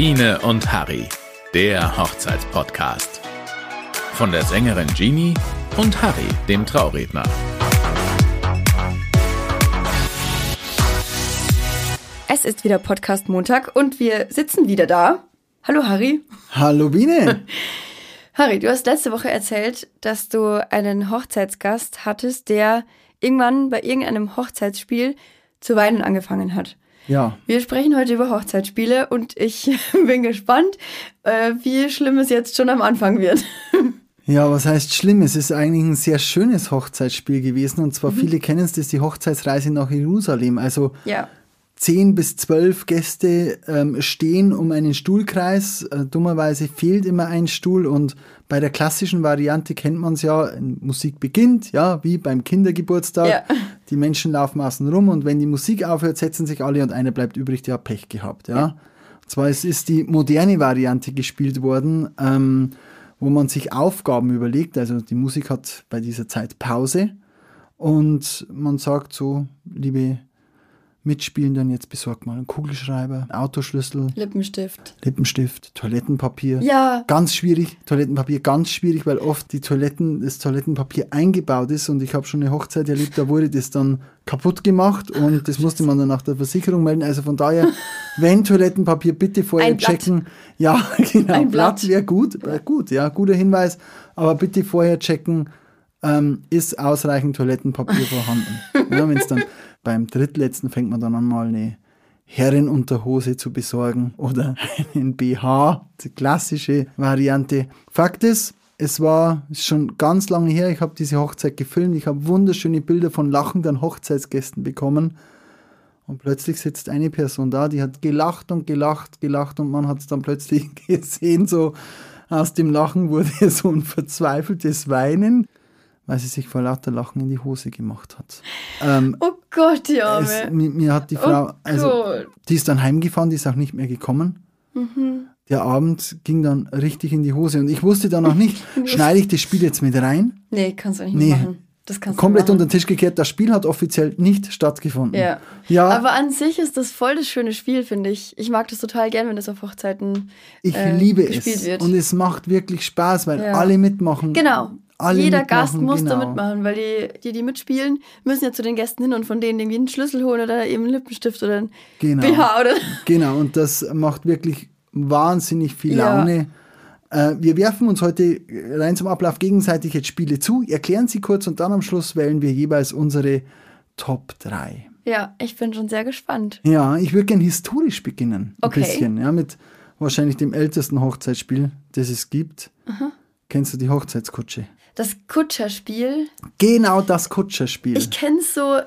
Biene und Harry, der Hochzeitspodcast. Von der Sängerin Jeannie und Harry, dem Trauredner. Es ist wieder Podcast Montag und wir sitzen wieder da. Hallo Harry. Hallo Biene. Harry, du hast letzte Woche erzählt, dass du einen Hochzeitsgast hattest, der irgendwann bei irgendeinem Hochzeitsspiel zu weinen angefangen hat. Ja. Wir sprechen heute über Hochzeitsspiele und ich bin gespannt, äh, wie schlimm es jetzt schon am Anfang wird. Ja, was heißt schlimm? Es ist eigentlich ein sehr schönes Hochzeitsspiel gewesen und Mhm. zwar viele kennen es, das ist die Hochzeitsreise nach Jerusalem. Also Ja. Zehn bis zwölf Gäste ähm, stehen um einen Stuhlkreis. Äh, dummerweise fehlt immer ein Stuhl und bei der klassischen Variante kennt man es ja, Musik beginnt, ja, wie beim Kindergeburtstag. Ja. Die Menschen laufen außen rum und wenn die Musik aufhört, setzen sich alle und einer bleibt übrig, der hat Pech gehabt, ja. Und zwar es ist die moderne Variante gespielt worden, ähm, wo man sich Aufgaben überlegt. Also die Musik hat bei dieser Zeit Pause und man sagt so, liebe Mitspielenden, jetzt besorgt mal einen Kugelschreiber, einen Autoschlüssel, Lippenstift. Lippenstift, Toilettenpapier. Ja. Ganz schwierig, Toilettenpapier ganz schwierig, weil oft die Toiletten, das Toilettenpapier eingebaut ist und ich habe schon eine Hochzeit erlebt, da wurde das dann kaputt gemacht und das musste man dann nach der Versicherung melden. Also von daher, wenn Toilettenpapier, bitte vorher Ein Blatt. checken. Ja, genau, Ein Blatt Blatt. wäre gut, wär gut, ja, guter Hinweis, aber bitte vorher checken, ähm, ist ausreichend Toilettenpapier vorhanden. ja, wenn es dann beim drittletzten fängt man dann an, mal eine Herrenunterhose zu besorgen oder einen BH, die klassische Variante. Fakt ist, es war schon ganz lange her, ich habe diese Hochzeit gefilmt, ich habe wunderschöne Bilder von lachenden Hochzeitsgästen bekommen. Und plötzlich sitzt eine Person da, die hat gelacht und gelacht, gelacht und man hat es dann plötzlich gesehen, so aus dem Lachen wurde so ein verzweifeltes Weinen, weil sie sich vor lauter Lachen in die Hose gemacht hat. Ähm, Oh Gott, die es, Arme. mir, mir hat die Frau, Oh also Gott. die ist dann heimgefahren, die ist auch nicht mehr gekommen. Der Abend ging dann richtig in die Hose und ich wusste dann auch nicht, schneide ich das Spiel jetzt mit rein? Nee, kannst du nicht Nee. machen. Das kannst Komplett unter den Tisch gekehrt. Das Spiel hat offiziell nicht stattgefunden. Ja. Ja, Aber an sich ist das voll das schöne Spiel, finde ich. Ich mag das total gern, wenn das auf Hochzeiten ich äh, liebe gespielt es. wird. Und es macht wirklich Spaß, weil Ja. alle mitmachen. Genau. Alle Jeder mitmachen, Gast muss da genau. mitmachen, weil die, die, die mitspielen, müssen ja zu den Gästen hin und von denen irgendwie einen Schlüssel holen oder eben einen Lippenstift oder einen Genau. BH oder. Genau, und das macht wirklich wahnsinnig viel Ja. Laune. Äh, wir werfen uns heute rein zum Ablauf gegenseitig jetzt Spiele zu, erklären sie kurz und dann am Schluss wählen wir jeweils unsere Top 3. Ja, ich bin schon sehr gespannt. Ja, ich würde gern historisch beginnen. Ein Okay. bisschen, ja, mit wahrscheinlich dem ältesten Hochzeitsspiel, das es gibt. Kennst du die Hochzeitskutsche? Das Kutscherspiel, Genau das Kutscherspiel. ich kenne es so,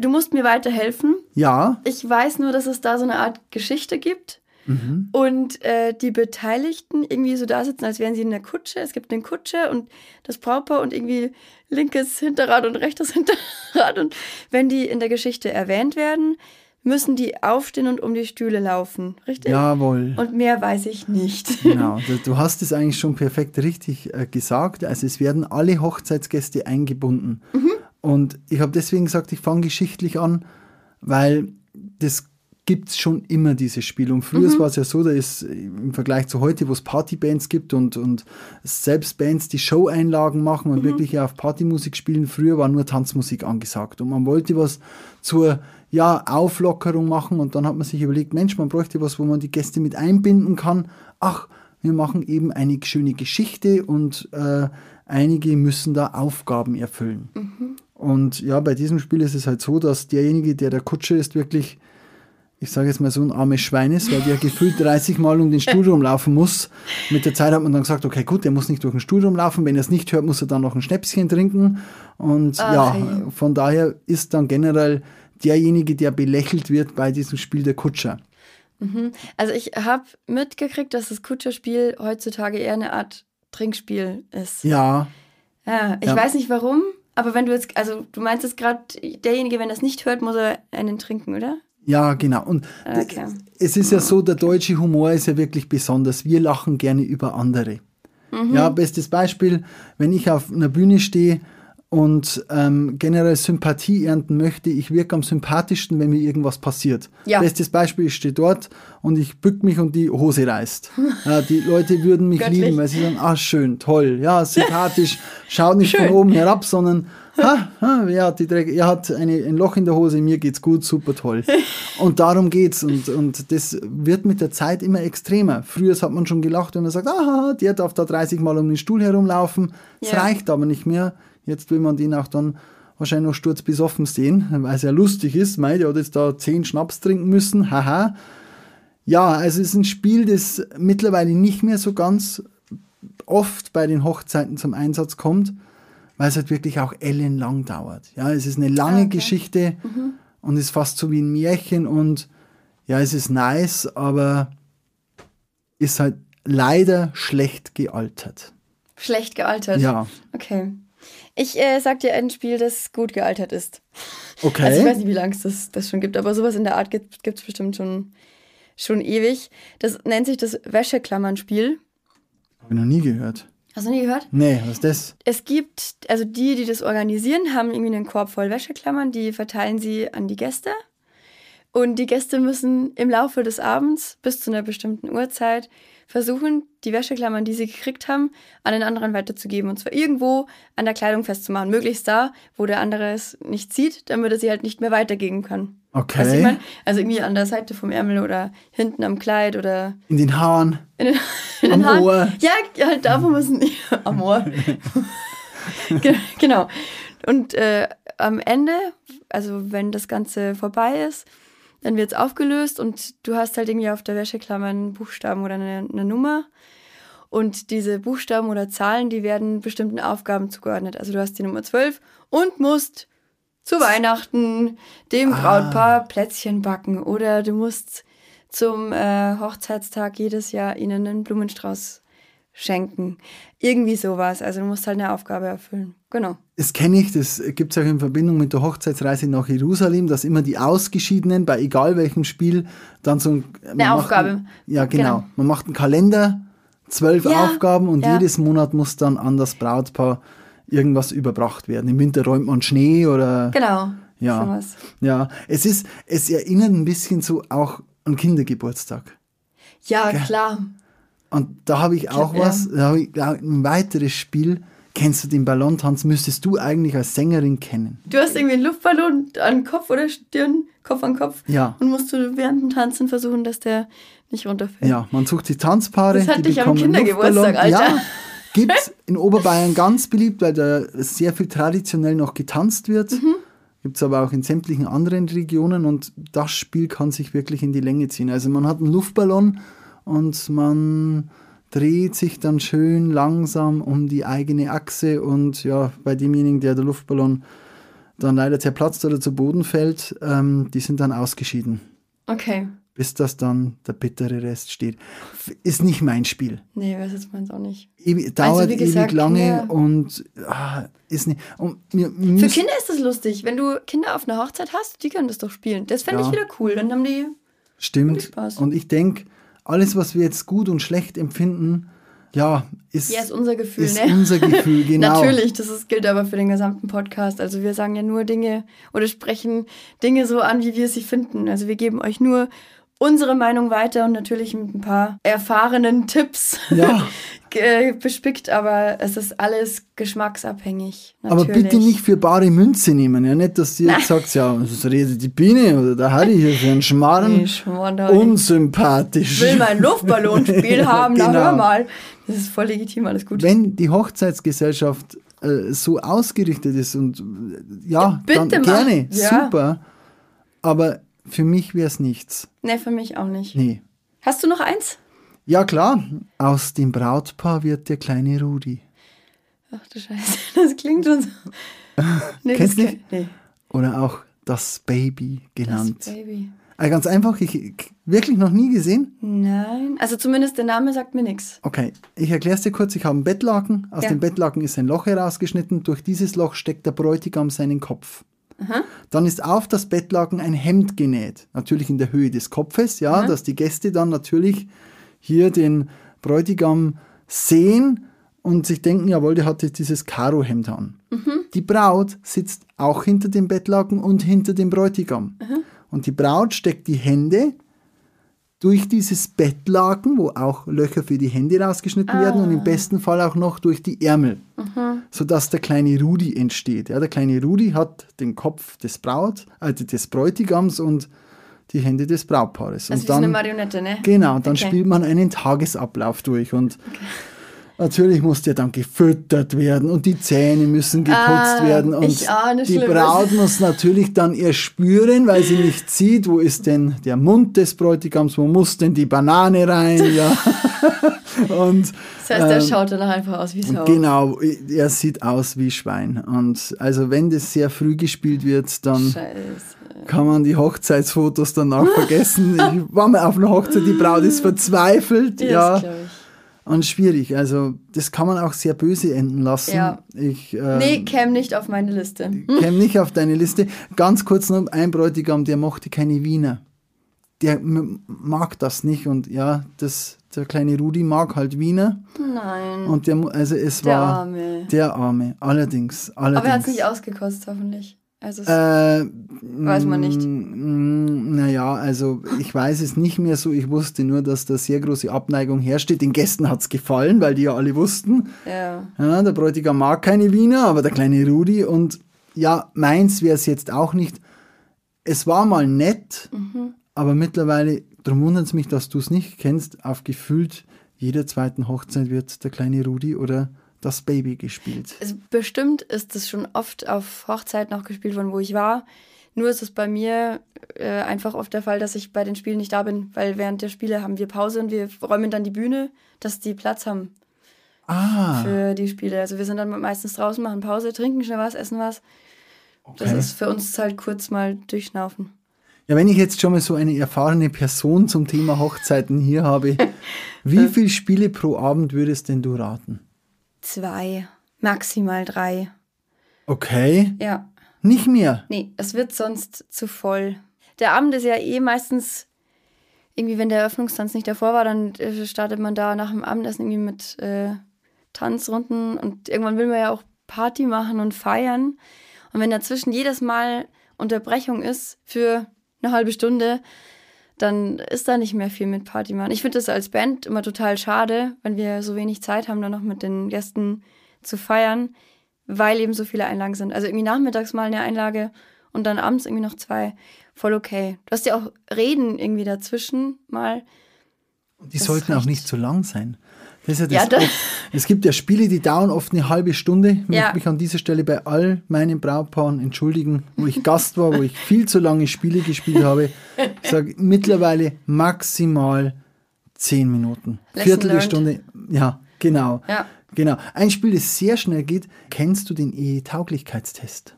du musst mir weiterhelfen. ja, Ich weiß nur, dass es da so eine Art Geschichte gibt. Mhm. Und äh, die Beteiligten irgendwie so da sitzen, als wären sie in der Kutsche. Es gibt den Kutscher und das Brautpaar und irgendwie linkes Hinterrad und rechtes Hinterrad. Und wenn die in der Geschichte erwähnt werden, müssen die aufstehen und um die Stühle laufen. Richtig? jawohl. Und mehr weiß ich nicht. Genau, du, du hast es eigentlich schon perfekt richtig äh, gesagt. Also es werden alle Hochzeitsgäste eingebunden. Und ich habe deswegen gesagt, ich fange geschichtlich an, weil das gibt es schon immer, dieses Spiel. Und früher war es ja so, da ist im Vergleich zu heute, wo es Partybands gibt und, und selbst Bands, die Show-Einlagen machen und wirklich ja auf Partymusik spielen, früher war nur Tanzmusik angesagt. Und man wollte was zur ja, Auflockerung machen und dann hat man sich überlegt, Mensch, man bräuchte was, wo man die Gäste mit einbinden kann. Ach, wir machen eben eine schöne Geschichte und äh, einige müssen da Aufgaben erfüllen. Und ja, bei diesem Spiel ist es halt so, dass derjenige, der der Kutscher ist, wirklich, ich sage jetzt mal so ein armes Schwein ist, weil der gefühlt 30 Mal um den Stuhl rumlaufen muss. Mit der Zeit hat man dann gesagt, okay, gut, der muss nicht durch den Stuhl rumlaufen. Wenn er es nicht hört, muss er dann noch ein Schnäpschen trinken. Und Ach, ja, von daher ist dann generell derjenige, der belächelt wird bei diesem Spiel, der Kutscher. Also ich habe mitgekriegt, dass das Kutscherspiel heutzutage eher eine Art Trinkspiel ist. Ja, Ja, ich Ja. weiß nicht warum, aber wenn du jetzt, also du meinst jetzt gerade, derjenige, wenn es nicht hört, muss er einen trinken, oder? Ja, genau. Und Okay. es ist ja so, der deutsche Humor ist ja wirklich besonders. Wir lachen gerne über andere. Ja, bestes Beispiel, wenn ich auf einer Bühne stehe und ähm, generell Sympathie ernten möchte, ich wirke am sympathischsten, wenn mir irgendwas passiert. Ja. Bestes Beispiel, ich stehe dort und ich bück mich und die Hose reißt. ja, die Leute würden mich Göttlich. lieben, weil sie sagen, ah schön, toll, ja, sympathisch, schaut nicht Schön. von oben herab, sondern ha, ha, er hat, die Dreck, er hat eine, ein Loch in der Hose, mir geht's gut, super toll. Und darum geht's und, und das wird mit der Zeit immer extremer. Früher hat man schon gelacht, wenn man sagt, ah, der darf da 30 Mal um den Stuhl herumlaufen. Das Ja. reicht aber nicht mehr. Jetzt will man den auch dann wahrscheinlich noch sturzbesoffen sehen, weil es ja lustig ist. Mei, der hat jetzt da 10 Schnaps trinken müssen, haha. Ja, also es ist ein Spiel, das mittlerweile nicht mehr so ganz oft bei den Hochzeiten zum Einsatz kommt, weil es halt wirklich auch ellenlang dauert. Ja, es ist eine lange okay. Geschichte und ist fast so wie ein Märchen und ja, es ist nice, aber ist halt leider schlecht gealtert. Schlecht gealtert. Ja, Okay. Ich äh, sag dir ein Spiel, das gut gealtert ist. okay. Also ich weiß nicht, wie lange es das, das schon gibt, aber sowas in der Art gibt es bestimmt schon, schon ewig. Das nennt sich das Wäscheklammernspiel. Habe ich noch nie gehört. Hast du nie gehört? Nee, was ist das? Es gibt, also die, die das organisieren, haben irgendwie einen Korb voll Wäscheklammern, die verteilen sie an die Gäste. Und die Gäste müssen im Laufe des Abends bis zu einer bestimmten Uhrzeit versuchen, die Wäscheklammern, die sie gekriegt haben, an den anderen weiterzugeben. Und zwar irgendwo an der Kleidung festzumachen. Möglichst da, wo der andere es nicht sieht, damit er sie halt nicht mehr weitergeben kann. Okay. Weißt du, ich mein? Also irgendwie an der Seite vom Ärmel oder hinten am Kleid oder In den Haaren. in den, in Am den Haaren. Ohr. Ja, halt da, wo man es nicht. Am Ohr. Ge- genau. Und äh, am Ende, also wenn das Ganze vorbei ist, dann wird es aufgelöst und du hast halt irgendwie auf der Wäscheklammer einen Buchstaben oder eine, eine Nummer. Und diese Buchstaben oder Zahlen, die werden bestimmten Aufgaben zugeordnet. Also du hast die Nummer 12 und musst zu Weihnachten dem Brautpaar Plätzchen backen oder du musst zum äh, Hochzeitstag jedes Jahr ihnen einen Blumenstrauß schenken. Irgendwie sowas. Also du musst halt eine Aufgabe erfüllen. Genau. Das kenne ich, das gibt es auch in Verbindung mit der Hochzeitsreise nach Jerusalem, dass immer die Ausgeschiedenen bei egal welchem Spiel dann so ein, macht Aufgabe. Ein, ja, genau. Genau. Man macht einen Kalender, zwölf Ja, Aufgaben und ja. jedes Monat muss dann an das Brautpaar irgendwas überbracht werden. Im Winter räumt man Schnee oder Genau. Ja. Sowas. ja. Es ist, es erinnert ein bisschen so auch an Kindergeburtstag. Ja, klar. Und da habe ich auch Ja. was, da habe ich ein weiteres Spiel. Kennst du den Ballontanz? Müsstest du eigentlich als Sängerin kennen. Du hast irgendwie einen Luftballon an Kopf oder Stirn, Kopf an Kopf. Ja. Und musst du während dem Tanzen versuchen, dass der nicht runterfällt. Ja, man sucht die Tanzpaare, Das hatte ich am Kindergeburtstag. Alter. Ja, gibt's in Oberbayern ganz beliebt, weil da sehr viel traditionell noch getanzt wird. Mhm. Gibt's aber auch in sämtlichen anderen Regionen und das Spiel kann sich wirklich in die Länge ziehen. Also man hat einen Luftballon und man dreht sich dann schön langsam um die eigene Achse und ja, bei demjenigen, der der Luftballon dann leider zerplatzt oder zu Boden fällt, ähm, die sind dann ausgeschieden Okay. bis das dann der bittere Rest steht. Ist nicht mein Spiel. Nee, weiß jetzt meins auch nicht. Ewig, dauert wie gesagt, ewig lange und ah, ist nicht. Und Für Kinder ist das lustig. Wenn du Kinder auf einer Hochzeit hast, die können das doch spielen. Das fände Ja. ich wieder cool. Dann haben die. stimmt. Spaß. Und ich denke, alles, was wir jetzt gut und schlecht empfinden, ja, ist, Ja, ist unser Gefühl, ist ne? unser Gefühl, genau. Natürlich, das ist, gilt aber für den gesamten Podcast. Also wir sagen ja nur Dinge oder sprechen Dinge so an, wie wir sie finden. Also wir geben euch nur unsere Meinung weiter und natürlich mit ein paar erfahrenen Tipps Ja. bespickt, aber es ist alles geschmacksabhängig. Aber Natürlich. bitte nicht für bare Münze nehmen. Ja, nicht, dass ihr jetzt sagt, ja, das redet die Biene oder der Harry hier für einen Schmarrn. Nee, Schmarrn, Harry. Unsympathisch. will mein Luftballonspiel Ja, haben, na genau. hör mal. Das ist voll legitim, alles gut. wenn die Hochzeitsgesellschaft äh, so ausgerichtet ist und äh, ja, bitte dann gerne, Ja. super. Aber für mich wäre es nichts. Nee, für mich auch nicht. Nee. Hast du noch eins? Ja klar, aus dem Brautpaar wird der kleine Rudi. Ach du Scheiße, das klingt schon so. Nee, Kennst das du Nee, Oder auch das Baby das genannt. Baby. Äh, ganz einfach, ich ich- wirklich noch nie gesehen. Nein, also zumindest der Name sagt mir nichts. Okay, ich erkläre es dir kurz. Ich habe einen Bettlaken. Aus Ja. dem Bettlaken ist ein Loch herausgeschnitten. Durch dieses Loch steckt der Bräutigam seinen Kopf. Dann ist auf das Bettlaken ein Hemd genäht. Natürlich in der Höhe des Kopfes, ja, dass die Gäste dann natürlich hier den Bräutigam sehen und sich denken, jawohl, der hat jetzt dieses Karohemd an. die Braut sitzt auch hinter dem Bettlaken und hinter dem Bräutigam. Und die Braut steckt die Hände durch dieses Bettlaken, wo auch Löcher für die Hände rausgeschnitten werden und im besten Fall auch noch durch die Ärmel, sodass der kleine Rudi entsteht. Ja, der kleine Rudi hat den Kopf des Braut, also des Bräutigams und die Hände des Brautpaares. Also und wie so eine Marionette, ne? Genau, und dann Okay. spielt man einen Tagesablauf durch und natürlich muss der dann gefüttert werden und die Zähne müssen geputzt Ah, werden und die Schlimmes. Braut muss natürlich dann erspüren, weil sie nicht sieht, wo ist denn der Mund des Bräutigams, wo muss denn die Banane rein, ja. und Das heißt, der schaut danach einfach aus wie Sau. genau, er sieht aus wie Schwein und also wenn das sehr früh gespielt wird, dann Scheiße. kann man die Hochzeitsfotos danach vergessen. Ich war mal auf einer Hochzeit, die Braut ist verzweifelt. Ja, Ja. Und schwierig. Also, das kann man auch sehr böse enden lassen. Ja. Ich äh, Nee, käme nicht auf meine Liste. käme nicht auf deine Liste. Ganz kurz noch ein Bräutigam, der mochte keine Wiener. Der mag das nicht und ja, das, der kleine Rudi mag halt Wiener. Nein. Und der, also es Der war Arme. der Arme, allerdings. allerdings. Aber er hat es nicht ausgekostet, hoffentlich. Also Äh, weiß man nicht. Naja, also ich weiß es nicht mehr so. Ich wusste nur, dass da sehr große Abneigung herrscht. Den Gästen hat es gefallen, weil die ja alle wussten. ja. Ja, der Bräutigam mag keine Wiener, aber der kleine Rudi und ja, meins wäre es jetzt auch nicht. Es war mal nett, Mhm. aber mittlerweile, darum wundert es mich, dass du es nicht kennst, auf gefühlt jeder zweiten Hochzeit wird der kleine Rudi oder das Baby gespielt. Es, bestimmt ist es schon oft auf Hochzeiten auch gespielt worden, wo ich war. Nur ist es bei mir äh, einfach oft der Fall, dass ich bei den Spielen nicht da bin, weil während der Spiele haben wir Pause und wir räumen dann die Bühne, dass die Platz haben Ah, für die Spiele. Also wir sind dann meistens draußen, machen Pause, trinken schnell was, essen was. Das Okay. ist für uns halt kurz mal durchschnaufen. Ja, wenn ich jetzt schon mal so eine erfahrene Person zum Thema Hochzeiten hier habe, wie viele Spiele pro Abend würdest denn du raten? Zwei, maximal drei. Okay, Ja, nicht mehr. nee, es wird sonst zu voll. Der Abend ist ja eh meistens irgendwie, wenn der Eröffnungstanz nicht davor war, dann äh, startet man da nach dem Abendessen irgendwie mit äh, Tanzrunden und irgendwann will man ja auch Party machen und feiern. Und wenn dazwischen jedes Mal Unterbrechung ist für eine halbe Stunde, dann ist da nicht mehr viel mit Party machen. Ich finde das als Band immer total schade, wenn wir so wenig Zeit haben, dann noch mit den Gästen zu feiern, weil eben so viele Einlagen sind. Also irgendwie nachmittags mal eine Einlage und dann abends irgendwie noch zwei. Voll okay. Du hast ja auch Reden irgendwie dazwischen mal. Die Das sollten auch nicht zu lang sein. Das ist ja Ja, das da- oft, es gibt ja Spiele, die dauern oft eine halbe Stunde. Ich Ja. möchte mich an dieser Stelle bei all meinen Brautpaaren entschuldigen, wo ich Gast war, wo ich viel zu lange Spiele gespielt habe. Ich sage mittlerweile maximal zehn Minuten. Lesson Viertelstunde. Ja, genau. Ja. Genau. Ein Spiel, das sehr schnell geht. Kennst du den Ehe-Tauglichkeitstest?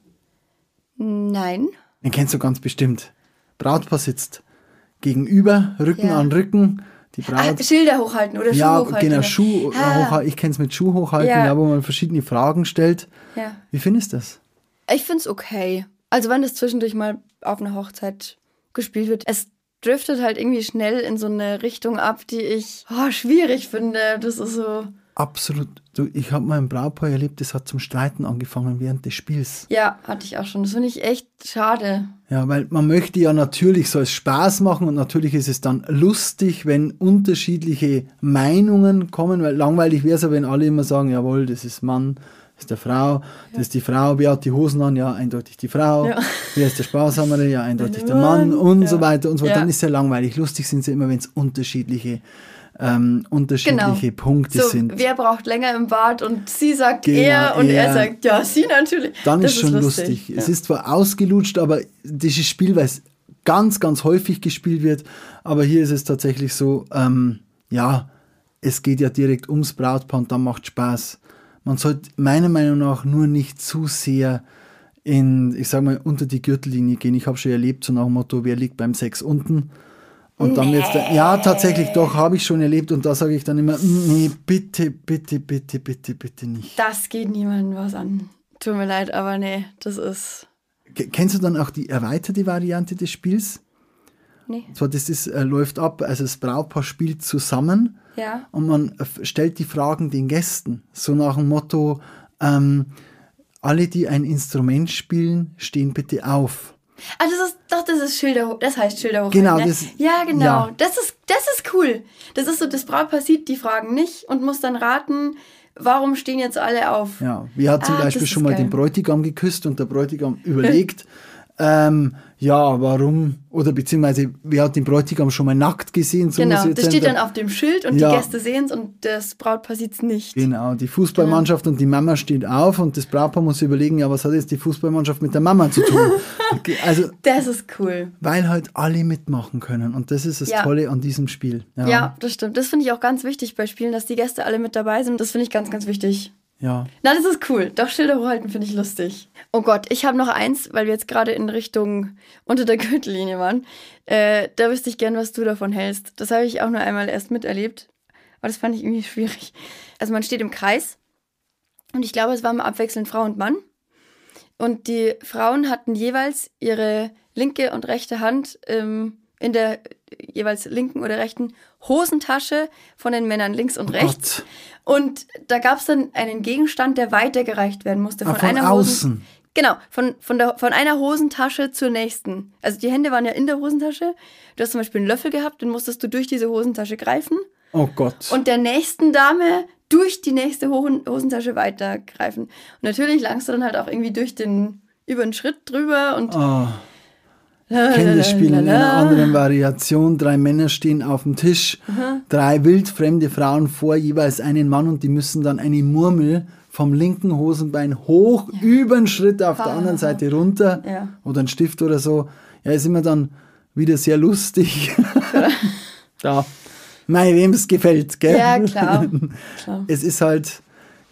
Nein. Den kennst du ganz bestimmt. Brautpaar sitzt gegenüber, Rücken Ja. an Rücken. Die Ah, Braut. Schilder hochhalten oder Schuhe ja, hochhalten. genau, oder? Schuh Ah, hochhalten. Ich kenne es mit Schuh hochhalten, Ja. ja. wo man verschiedene Fragen stellt. Ja. Wie findest du das? Ich finde es okay. Also wenn das zwischendurch mal auf einer Hochzeit gespielt wird, es driftet halt irgendwie schnell in so eine Richtung ab, die ich oh, schwierig finde. Das ist so. Absolut. Du, ich habe mal ein Brautpaar erlebt, das hat zum Streiten angefangen während des Spiels. Ja, hatte ich auch schon. Das finde ich echt schade. Ja, weil man möchte ja natürlich so es Spaß machen und natürlich ist es dann lustig, wenn unterschiedliche Meinungen kommen, weil langweilig wäre es ja, wenn alle immer sagen, jawohl, das ist Mann, das ist der Frau, das ist die Frau, wer hat die Hosen an? Ja, eindeutig die Frau. Ja. Wer ist der Sparsamere? Ja, eindeutig der Mann und Ja. so weiter und so. Ja. Dann ist es ja langweilig. Lustig sind sie immer, wenn es unterschiedliche, ähm, unterschiedliche Punkte Genau. So, sind. wer braucht länger im Bad und sie sagt Genau, er und er er. sagt ja, sie natürlich. Dann Das ist schon lustig. Ja. Es ist zwar ausgelutscht, aber dieses Spiel, weil es ganz, ganz häufig gespielt wird, aber hier ist es tatsächlich so, ähm, ja, es geht ja direkt ums Brautpaar und dann macht Spaß. Man sollte meiner Meinung nach nur nicht zu sehr in, ich sag mal, unter die Gürtellinie gehen. Ich habe schon erlebt, so nach dem Motto, wer liegt beim Sex unten? Und dann wird's dann, ja, tatsächlich doch, habe ich schon erlebt und da sage ich dann immer, nee, bitte, bitte, bitte, bitte, bitte nicht. Das geht niemandem was an. Tut mir leid, aber nee, das ist. Ke- Kennst du dann auch die erweiterte Variante des Spiels? Nee. Zwar, das ist, äh, läuft ab, also das Brautpaar spielt zusammen Ja. und man stellt die Fragen den Gästen. So nach dem Motto, ähm, alle, die ein Instrument spielen, stehen bitte auf. Ah, das ist, doch, das ist Schilder, das heißt Schilder. Genau, ne? das- Ja, genau. ja. Das ist, das ist cool. Das ist so, das Brautpaar sieht die Fragen nicht und muss dann raten, warum stehen jetzt alle auf? Ja, wir hat zum Ah, Beispiel schon mal den geil. Bräutigam geküsst und der Bräutigam überlegt, ähm, ja, warum, oder beziehungsweise, wer hat den Bräutigam schon mal nackt gesehen? So genau, das steht dann auf dem Schild und Ja. die Gäste sehen es und das Brautpaar sieht es nicht. Genau, die Fußballmannschaft und die Mama steht auf und das Brautpaar muss überlegen, ja, was hat jetzt die Fußballmannschaft mit der Mama zu tun? Okay, also, Das ist cool. weil halt alle mitmachen können und das ist das Ja. Tolle an diesem Spiel. Ja, das stimmt. Das finde ich auch ganz wichtig bei Spielen, dass die Gäste alle mit dabei sind. Das finde ich ganz, ganz wichtig. Ja. Na, das ist cool. Doch Schilder hochhalten finde ich lustig. Oh Gott, ich habe noch eins, weil wir jetzt gerade in Richtung unter der Gürtellinie waren. Äh, da wüsste ich gern, was du davon hältst. Das habe ich auch nur einmal erst miterlebt. Aber das fand ich irgendwie schwierig. Also man steht im Kreis und ich glaube, es waren abwechselnd Frau und Mann. Und die Frauen hatten jeweils ihre linke und rechte Hand ähm, in der jeweils linken oder rechten Hosentasche von den Männern links und Oh rechts. Gott. Und da gab es dann einen Gegenstand, der weitergereicht werden musste. Ah, Von, von einer außen. Hosen, genau, von, von, der, von einer Hosentasche zur nächsten. Also die Hände waren ja in der Hosentasche. Du hast zum Beispiel einen Löffel gehabt, den musstest du durch diese Hosentasche greifen. Oh Gott. Und der nächsten Dame durch die nächste Hosen Hosentasche weitergreifen. Und natürlich langst du dann halt auch irgendwie durch den, über den Schritt drüber und. Oh. Ich kenne das Spiel in einer anderen Variation. Drei Männer stehen auf dem Tisch, drei wildfremde Frauen vor jeweils einen Mann und die müssen dann eine Murmel vom linken Hosenbein hoch über den Schritt auf der anderen Seite runter Ja. oder ein Stift oder so. Ja, ist immer dann wieder sehr lustig. ja. Mei, wem es gefällt, gell? Ja, klar. klar. Es ist halt,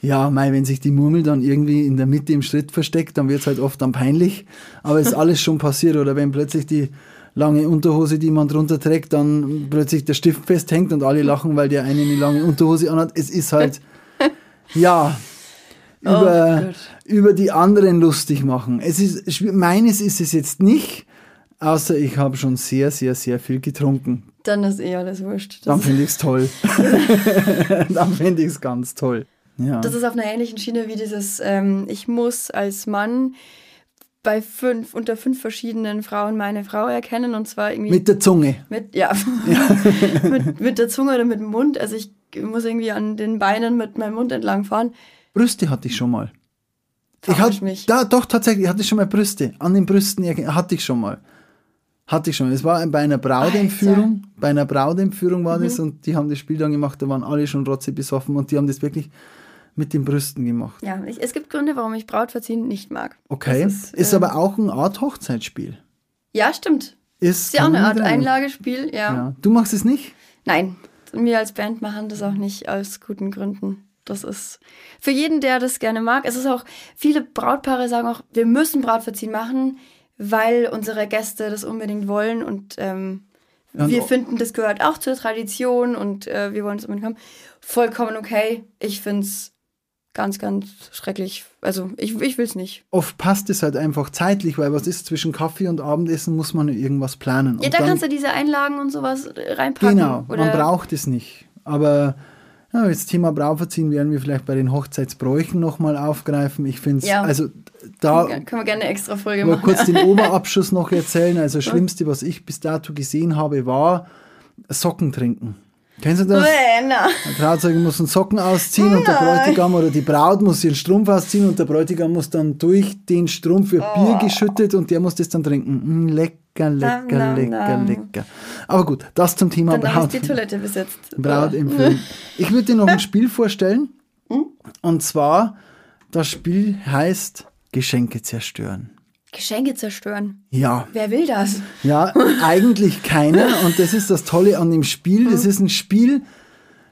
ja, mei, wenn sich die Murmel dann irgendwie in der Mitte im Schritt versteckt, dann wird es halt oft dann peinlich. Aber ist alles schon passiert. Oder wenn plötzlich die lange Unterhose, die man drunter trägt, dann plötzlich der Stift festhängt und alle lachen, weil der eine eine lange Unterhose anhat. Es ist halt, ja, über, Gott. über die anderen lustig machen. Es ist, meines ist es jetzt nicht, außer ich habe schon sehr, sehr, sehr viel getrunken. Dann ist eh alles wurscht. Dann Das, finde ich es toll. dann finde ich es ganz toll. Ja. das ist auf einer ähnlichen Schiene wie dieses, ähm, ich muss als Mann bei fünf, unter fünf verschiedenen Frauen meine Frau erkennen und zwar irgendwie Mit der Zunge. Mit, ja, mit, mit der Zunge oder mit dem Mund. Also ich muss irgendwie an den Beinen mit meinem Mund entlang fahren. Brüste hatte ich schon mal. Ich Verarsch hatte, mich. da, doch, tatsächlich, ich hatte schon mal Brüste. An den Brüsten hatte ich schon mal. Hatte ich schon. Es war bei einer Brautentführung. Bei einer Brautentführung war Mhm. das und die haben das Spiel dann gemacht, da waren alle schon rotze besoffen und die haben das wirklich mit den Brüsten gemacht. Ja, ich, es gibt Gründe, warum ich Brautverziehen nicht mag. Okay. Ist, ist, ähm, aber auch eine Art Hochzeitsspiel. Ja, stimmt. Ist, Ist ja auch eine Art. Einlagespiel, ja. Ja. Du machst es nicht? Nein, wir als Band machen das auch nicht aus guten Gründen. Das ist für jeden, der das gerne mag. Es ist auch, viele Brautpaare sagen auch, wir müssen Brautverziehen machen, weil unsere Gäste das unbedingt wollen und ähm, Ja, und wir o- finden, das gehört auch zur Tradition und äh, wir wollen es unbedingt haben. Vollkommen okay. Ich finde es ganz, ganz schrecklich. Also ich, ich will es nicht. Oft passt es halt einfach zeitlich, weil was ist zwischen Kaffee und Abendessen, muss man irgendwas planen. Ja, Und da dann- kannst du diese Einlagen und sowas reinpacken. Genau, Oder man braucht es nicht. Aber ja, das Thema Brauverziehen werden wir vielleicht bei den Hochzeitsbräuchen nochmal aufgreifen. Ich finde es, Ja. also da können wir gerne eine extra Folge machen. kurz den Oberabschuss noch erzählen. Also das Schlimmste, was ich bis dato gesehen habe, war Socken trinken. Kennst du das? Na. Der Trauzeuge muss einen Socken ausziehen und der Bräutigam oder die Braut muss ihren Strumpf ausziehen und der Bräutigam muss dann durch den Strumpf wird Oh. Bier geschüttet und der muss das dann trinken. Mm, lecker, lecker, Nam, lecker, nam. lecker. Aber gut, das zum Thema Dann Braut. die Toilette besetzt. Braut im Film. Ich würde dir noch ein Spiel vorstellen. Hm? Und zwar, das Spiel heißt Geschenke zerstören. Geschenke zerstören. Ja, Wer will das? ja, eigentlich keiner. Und das ist das Tolle an dem Spiel. Das ist ein Spiel,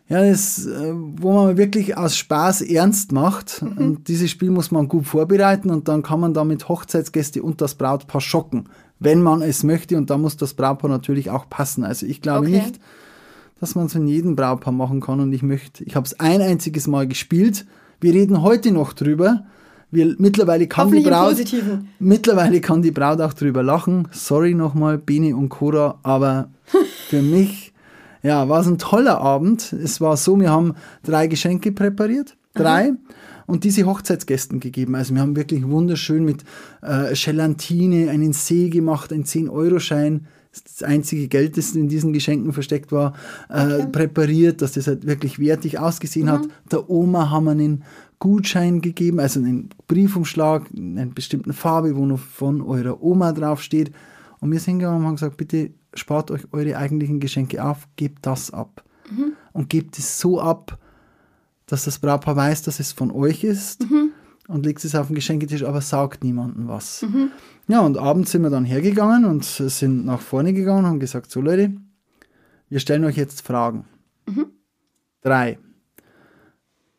ja, das, äh, wo man wirklich aus Spaß ernst macht. Und dieses Spiel muss man gut vorbereiten und dann kann man damit Hochzeitsgäste und das Brautpaar schocken, wenn man es möchte. Und da muss das Brautpaar natürlich auch passen. Also ich glaube Okay. nicht, dass man es in jedem Brautpaar machen kann. Und ich möchte, ich habe es ein einziges Mal gespielt. Wir reden heute noch drüber. Wir, mittlerweile kann die Braut, mittlerweile kann die Braut auch drüber lachen. Sorry nochmal, Bene und Cora, aber für mich, ja, war es ein toller Abend. Es war so, wir haben drei Geschenke präpariert, drei. und diese Hochzeitsgästen gegeben. Also wir haben wirklich wunderschön mit äh, Gelatine einen See gemacht, ein 10-Euro-Schein, das einzige Geld, das in diesen Geschenken versteckt war, äh, okay. präpariert, dass das halt wirklich wertig ausgesehen mhm. hat. Der Oma haben wir einen Gutschein gegeben, also einen Briefumschlag in einer bestimmten Farbe, wo noch von eurer Oma draufsteht. Und wir sind gegangen und haben gesagt, bitte spart euch eure eigentlichen Geschenke auf, gebt das ab. Mhm. Und gebt es so ab, dass das Brautpaar weiß, dass es von euch ist mhm. und legt es auf den Geschenketisch, aber saugt niemandem was. Mhm. Ja, und abends sind wir dann hergegangen und sind nach vorne gegangen und haben gesagt, so Leute, wir stellen euch jetzt Fragen. Mhm. Drei.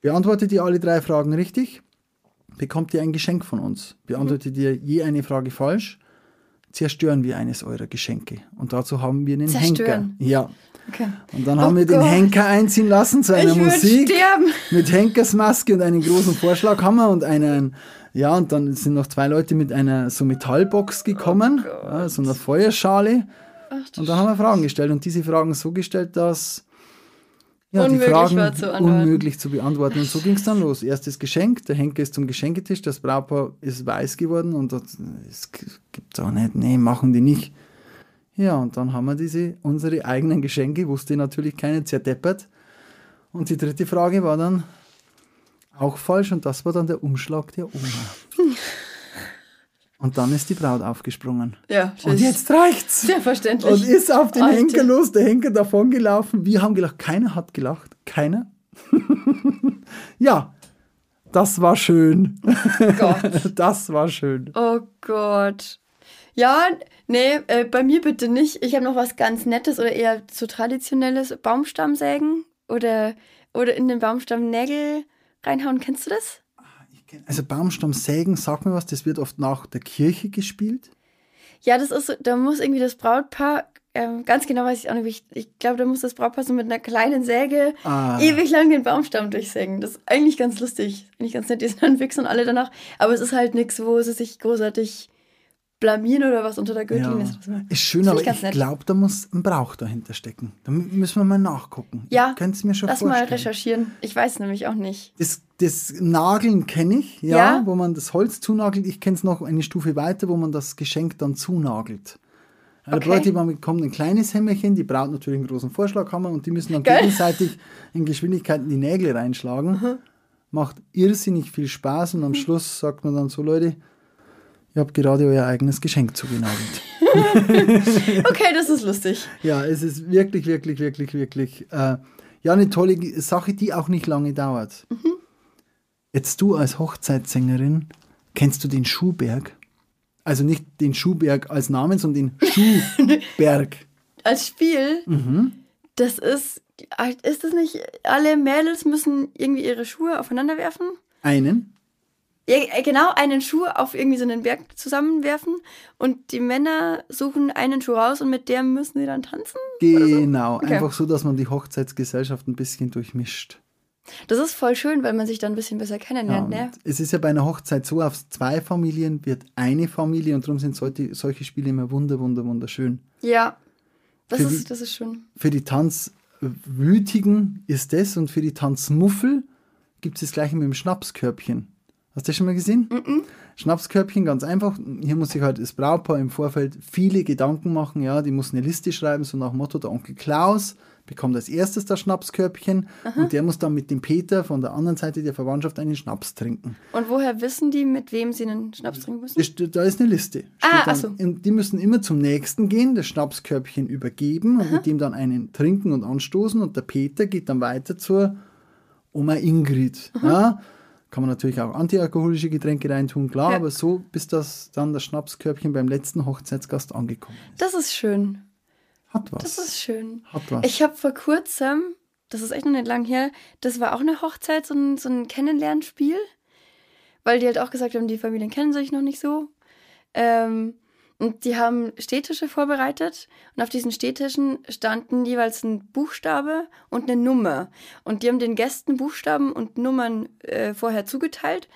Beantwortet ihr alle drei Fragen richtig, bekommt ihr ein Geschenk von uns. Beantwortet ihr je eine Frage falsch, zerstören wir eines eurer Geschenke. Und dazu haben wir einen zerstören. Henker. Ja. Okay. Und dann oh haben wir Gott. den Henker einziehen lassen zu einer ich Musik sterben. mit Henkersmaske und einen großen Vorschlaghammer und einen, ja, und dann sind noch zwei Leute mit einer so Metallbox gekommen, oh ja, so einer Feuerschale. Ach, und dann haben wir Fragen gestellt und diese Fragen so gestellt, dass ja, unmöglich Fragen zu unmöglich zu beantworten. Und so ging es dann los. Erstes Geschenk, der Henker ist zum Geschenketisch, das Brautpaar ist weiß geworden und das gibt es auch nicht. Nee, machen die nicht. Ja, und dann haben wir diese, unsere eigenen Geschenke, wusste natürlich keiner, zerdeppert. Und die dritte Frage war dann auch falsch und das war dann der Umschlag der Oma. Und dann ist die Braut aufgesprungen. Ja, und jetzt reicht's. Sehr verständlich. Und ist auf den Alte. Henker los, der Henker davon gelaufen. Wir haben gelacht. Keiner hat gelacht. Keiner. ja, das war schön. Gott. Das war schön. Oh Gott. Ja, nee, äh, bei mir bitte nicht. Ich habe noch was ganz Nettes oder eher so traditionelles. Baumstammsägen oder, oder in den Baumstamm Nägel reinhauen. Kennst du das? Also Baumstammsägen, sag mir was, das wird oft nach der Kirche gespielt. Ja, das ist, da muss irgendwie das Brautpaar, ähm, ganz genau weiß ich auch nicht, ich, ich glaube, da muss das Brautpaar so mit einer kleinen Säge ah. ewig lang den Baumstamm durchsägen. Das ist eigentlich ganz lustig, eigentlich ganz nett. Die sind dann fix und alle danach. Aber es ist halt nichts, wo sie sich großartig blamieren oder was unter der Gürtellinie ja. ist. Ist schön, aber ich, ich glaube, da muss ein Brauch dahinter stecken. Da müssen wir mal nachgucken. Ja, könnt mir schon lass vorstellen. mal recherchieren. Ich weiß nämlich auch nicht. Das, das Nageln kenne ich, ja, ja, wo man das Holz zunagelt. Ich kenne es noch eine Stufe weiter, wo man das Geschenk dann zunagelt. Der okay. Bräutigam bekommt ein kleines Hämmerchen, die Braut natürlich einen großen Vorschlaghammer und die müssen dann Geil. gegenseitig in Geschwindigkeiten die Nägel reinschlagen. Mhm. Macht irrsinnig viel Spaß und am mhm. Schluss sagt man dann so, Leute, Ihr habt gerade euer eigenes Geschenk zugenagelt. okay, das ist lustig. Ja, es ist wirklich, wirklich, wirklich, wirklich äh, ja eine tolle Sache, die auch nicht lange dauert. Mhm. Jetzt du als Hochzeitssängerin, kennst du den Schuhberg? Also nicht den Schuhberg als Namen, sondern den Schuhberg. als Spiel? Mhm. Das ist, ist das nicht, alle Mädels müssen irgendwie ihre Schuhe aufeinander werfen? Einen? Ja, äh, genau, einen Schuh auf irgendwie so einen Berg zusammenwerfen und die Männer suchen einen Schuh raus und mit dem müssen sie dann tanzen? Genau, so? okay. einfach so, dass man die Hochzeitsgesellschaft ein bisschen durchmischt. Das ist voll schön, weil man sich dann ein bisschen besser kennenlernt. Ja, ne? Es ist ja bei einer Hochzeit so, auf zwei Familien wird eine Familie und darum sind solche, solche Spiele immer wunder, wunder, wunderschön. Ja, das, ist, die, das ist schön. Für die Tanzwütigen ist das und für die Tanzmuffel gibt es das gleiche mit dem Schnapskörbchen. Hast du das schon mal gesehen? Mm -mm. Schnapskörbchen, ganz einfach. Hier muss sich halt das Brautpaar im Vorfeld viele Gedanken machen. Ja, die muss eine Liste schreiben, so nach Motto: der Onkel Klaus bekommt als erstes das Schnapskörbchen Aha. und der muss dann mit dem Peter von der anderen Seite der Verwandtschaft einen Schnaps trinken. Und woher wissen die, mit wem sie einen Schnaps trinken müssen? Da ist eine Liste. ah, also. Die müssen immer zum nächsten gehen, das Schnapskörbchen übergeben Aha. und mit dem dann einen trinken und anstoßen und der Peter geht dann weiter zur Oma Ingrid. Ja, kann man natürlich auch antialkoholische Getränke reintun, klar, ja. aber so bis das dann das Schnapskörbchen beim letzten Hochzeitsgast angekommen ist. Das ist schön. Hat was. Das ist schön. Hat was. Ich habe vor kurzem, das ist echt noch nicht lang her, das war auch eine Hochzeit, so ein, so ein Kennenlernspiel, weil die halt auch gesagt haben, die Familien kennen sich noch nicht so. Ähm, und die haben Stehtische vorbereitet und auf diesen Stehtischen standen jeweils ein Buchstabe und eine Nummer. Und die haben den Gästen Buchstaben und Nummern äh, vorher zugeteilt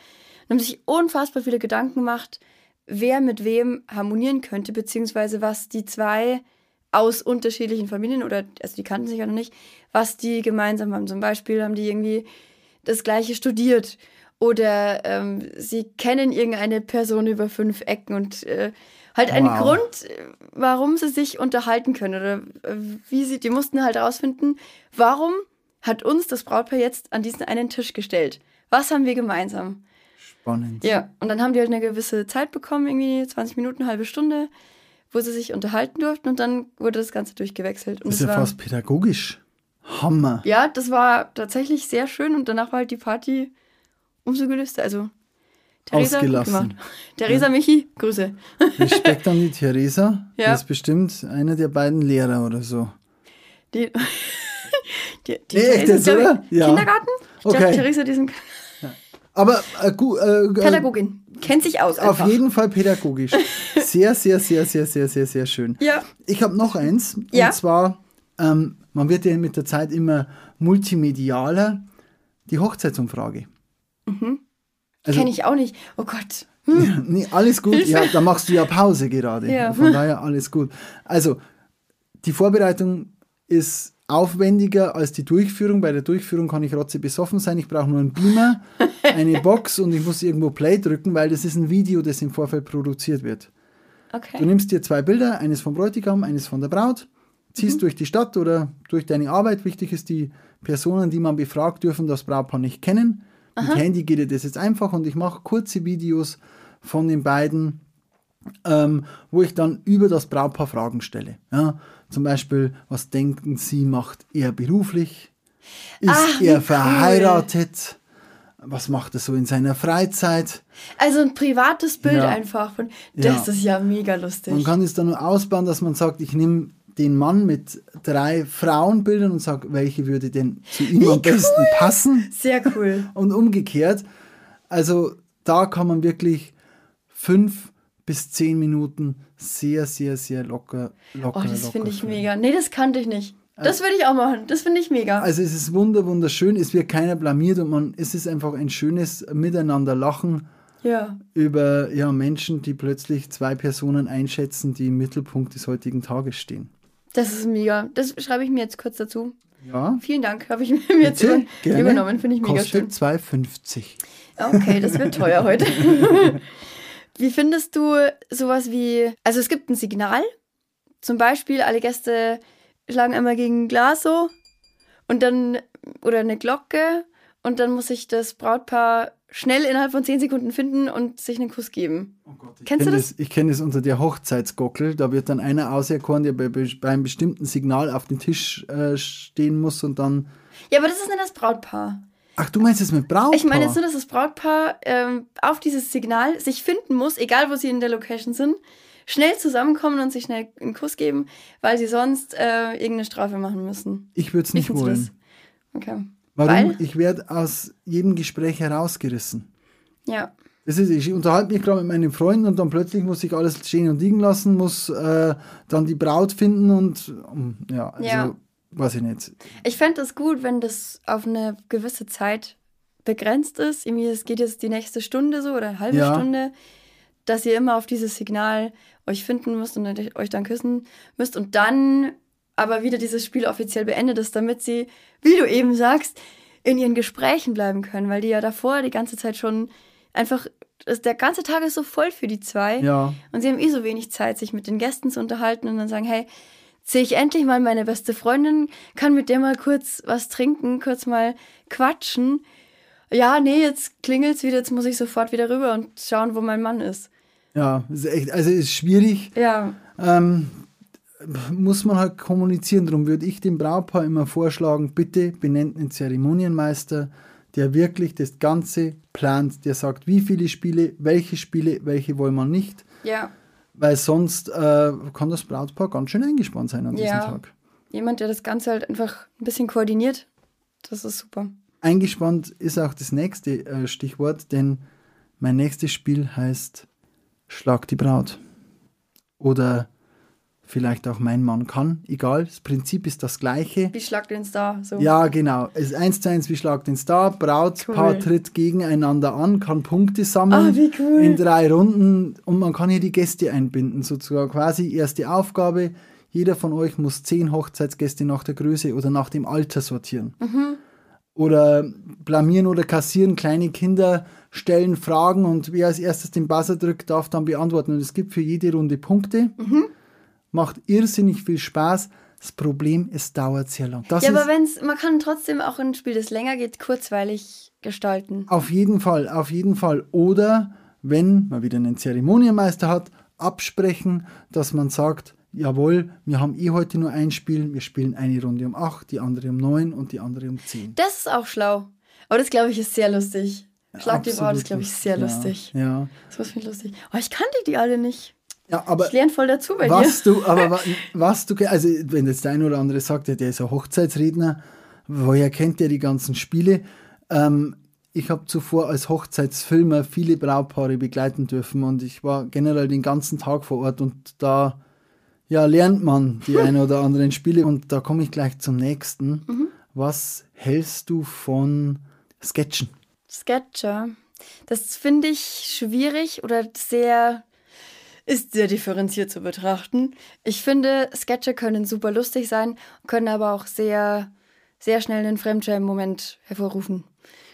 und haben sich unfassbar viele Gedanken gemacht, wer mit wem harmonieren könnte, beziehungsweise was die zwei aus unterschiedlichen Familien oder, also die kannten sich ja noch nicht, was die gemeinsam haben. Zum Beispiel haben die irgendwie das gleiche studiert Oder ähm, sie kennen irgendeine Person über fünf Ecken und äh, halt einen Wow. Grund, äh, warum sie sich unterhalten können. Oder äh, wie sie, die mussten halt herausfinden, warum hat uns das Brautpaar jetzt an diesen einen Tisch gestellt? Was haben wir gemeinsam? Spannend. Ja, und dann haben die halt eine gewisse Zeit bekommen, irgendwie 20 Minuten, halbe Stunde, wo sie sich unterhalten durften und dann wurde das Ganze durchgewechselt. Und Das ist ja war, fast pädagogisch. Hammer. ja, das war tatsächlich sehr schön und danach war halt die Party umso gelöster. Also, Theresa, Ausgelassen. gemacht. Theresa, Michi, Grüße. Respekt an die Theresa. Ja. Das ist bestimmt einer der beiden Lehrer oder so. Die, die, die Nee, echt Theresa, jetzt, glaub ich, oder? Ja. Kindergarten? Ich Okay. Theresa, die sind Aber äh, äh, äh, Pädagogin. Kennt sich aus auf einfach. jeden Fall pädagogisch. Sehr, sehr, sehr, sehr, sehr, sehr, sehr schön. Ja. Ich habe noch eins. Ja. Und zwar, ähm, man wird ja mit der Zeit immer multimedialer. Die Hochzeitsumfrage. Also- Kenne ich auch nicht. Oh Gott. Ja, nee, alles gut. Ja, da machst du ja Pause gerade. Ja. Von daher alles gut. Also, die Vorbereitung ist aufwendiger als die Durchführung. Bei der Durchführung kann ich rotze besoffen sein. Ich brauche nur einen Beamer, eine Box und ich muss irgendwo Play drücken, weil das ist ein Video, das im Vorfeld produziert wird. Du Okay. nimmst dir zwei Bilder, eines vom Bräutigam, eines von der Braut, ziehst Mhm. durch die Stadt oder durch deine Arbeit. Wichtig ist, die Personen, die man befragt, dürfen das Brautpaar nicht kennen. Mit Handy geht dir das jetzt einfach und ich mache kurze Videos von den beiden, ähm, wo ich dann über das Brautpaar Fragen stelle. Ja, zum Beispiel, was denken Sie, macht er beruflich? Ist Ach, wie er cool. verheiratet? Was macht er so in seiner Freizeit? Also ein privates Bild Ja. einfach von. Das Ja. ist ja mega lustig. Man kann es dann nur ausbauen, dass man sagt, ich nehme den Mann mit drei Frauenbildern und sage, welche würde denn zu ihm am besten passen? Sehr cool. Und umgekehrt. Also da kann man wirklich fünf bis zehn Minuten sehr, sehr, sehr locker, locker, Oh, das finde ich mega. Nee, das kannte ich nicht. Das würde ich auch machen. Das finde ich mega. Also es ist wunder, wunderschön, es wird keiner blamiert und man, es ist einfach ein schönes Miteinander lachen ja. über ja, Menschen, die plötzlich zwei Personen einschätzen, die im Mittelpunkt des heutigen Tages stehen. Das ist mega. Das schreibe ich mir jetzt kurz dazu. Ja, Vielen Dank. Habe ich mir jetzt bitte, über, übernommen. Finde ich mega schön. Kostet 2,50. Okay, das wird teuer heute. wie findest du sowas wie. Also, es gibt ein Signal. Zum Beispiel, alle Gäste schlagen einmal gegen ein Glas so. Und dann. Oder eine Glocke. Und dann muss sich das Brautpaar schnell innerhalb von 10 Sekunden finden und sich einen Kuss geben. Kennst du kenn das? Ich kenne das unter der Hochzeitsgockel. Da wird dann einer auserkoren, der bei, bei einem bestimmten Signal auf dem Tisch äh, stehen muss und dann. Ja, aber das ist nicht das Brautpaar. Ach, du meinst es mit Brautpaar? Ich meine jetzt nur, dass das Brautpaar ähm, auf dieses Signal sich finden muss, egal wo sie in der Location sind, schnell zusammenkommen und sich schnell einen Kuss geben, weil sie sonst äh, irgendeine Strafe machen müssen. Ich würde es nicht wollen. Okay. Warum? Weil? Ich werde aus jedem Gespräch herausgerissen. Ja. Das ist, ich unterhalte mich gerade mit meinen Freunden und dann plötzlich muss ich alles stehen und liegen lassen, muss äh, dann die Braut finden und um, ja, also Ja. Weiß ich nicht. Ich fände es gut, wenn das auf eine gewisse Zeit begrenzt ist. Irgendwie, es geht jetzt die nächste Stunde so oder eine halbe Ja. Stunde, dass ihr immer auf dieses Signal euch finden müsst und euch dann küssen müsst und dann aber wieder dieses Spiel offiziell beendet ist, damit sie, wie du eben sagst, in ihren Gesprächen bleiben können, weil die ja davor die ganze Zeit schon einfach, der ganze Tag ist so voll für die zwei Ja, und sie haben eh so wenig Zeit, sich mit den Gästen zu unterhalten und dann sagen, hey, sehe ich endlich mal meine beste Freundin, kann mit der mal kurz was trinken, kurz mal quatschen. Ja, nee, jetzt klingelt's wieder, jetzt muss ich sofort wieder rüber und schauen, wo mein Mann ist. ja, ist echt, also ist schwierig. Ja, Ähm, muss man halt kommunizieren. Darum würde ich dem Brautpaar immer vorschlagen, bitte benennt einen Zeremonienmeister, der wirklich das Ganze plant, der sagt, wie viele Spiele, welche Spiele, welche wollen wir nicht, ja. Weil sonst äh, kann das Brautpaar ganz schön eingespannt sein an diesem Ja. Tag. Jemand, der das Ganze halt einfach ein bisschen koordiniert, das ist super. Eingespannt ist auch das nächste äh, Stichwort, denn mein nächstes Spiel heißt Schlag die Braut. Oder vielleicht auch Mein Mann kann, egal, das Prinzip ist das gleiche. Wie schlagt den Star? So. Ja, genau. Es ist eins zu eins wie Schlag den Star. Brautpaar Cool. tritt gegeneinander an, kann Punkte sammeln Ah, wie cool. in drei Runden und man kann hier die Gäste einbinden. Sozusagen quasi erste Aufgabe. Jeder von euch muss zehn Hochzeitsgäste nach der Größe oder nach dem Alter sortieren. Mhm. oder blamieren oder kassieren. Kleine Kinder stellen Fragen und wer als erstes den Buzzer drückt, darf dann beantworten. Und es gibt für jede Runde Punkte. Mhm. Macht irrsinnig viel Spaß. Das Problem, es dauert sehr lang. Das ja, aber wenn's, man kann trotzdem auch ein Spiel, das länger geht, kurzweilig gestalten. auf jeden Fall, auf jeden Fall. Oder wenn man wieder einen Zeremonienmeister hat, absprechen, dass man sagt, jawohl, wir haben eh heute nur ein Spiel, wir spielen eine Runde um 8, die andere um 9 und die andere um 10. Das ist auch schlau. Aber das, glaube ich, ist sehr lustig. Schlag die Braut ist, glaube ich, sehr ja, lustig. Ja, Das ist lustig. Oh, ich kannte die alle nicht. Ja aber Ich lerne voll dazu bei was dir. du, aber wa- was du, also wenn jetzt der eine oder andere sagt, der ist ein Hochzeitsredner, woher kennt der die ganzen Spiele? Ähm, ich habe zuvor als Hochzeitsfilmer viele Brautpaare begleiten dürfen und ich war generell den ganzen Tag vor Ort und da ja, lernt man die ein oder anderen Spiele und da komme ich gleich zum nächsten. Mhm. Was hältst du von Sketchen? Sketcher. Das finde ich schwierig oder sehr ist sehr differenziert zu betrachten. Ich finde, Sketche können super lustig sein, können aber auch sehr, sehr schnell einen Fremdschämen-Moment hervorrufen.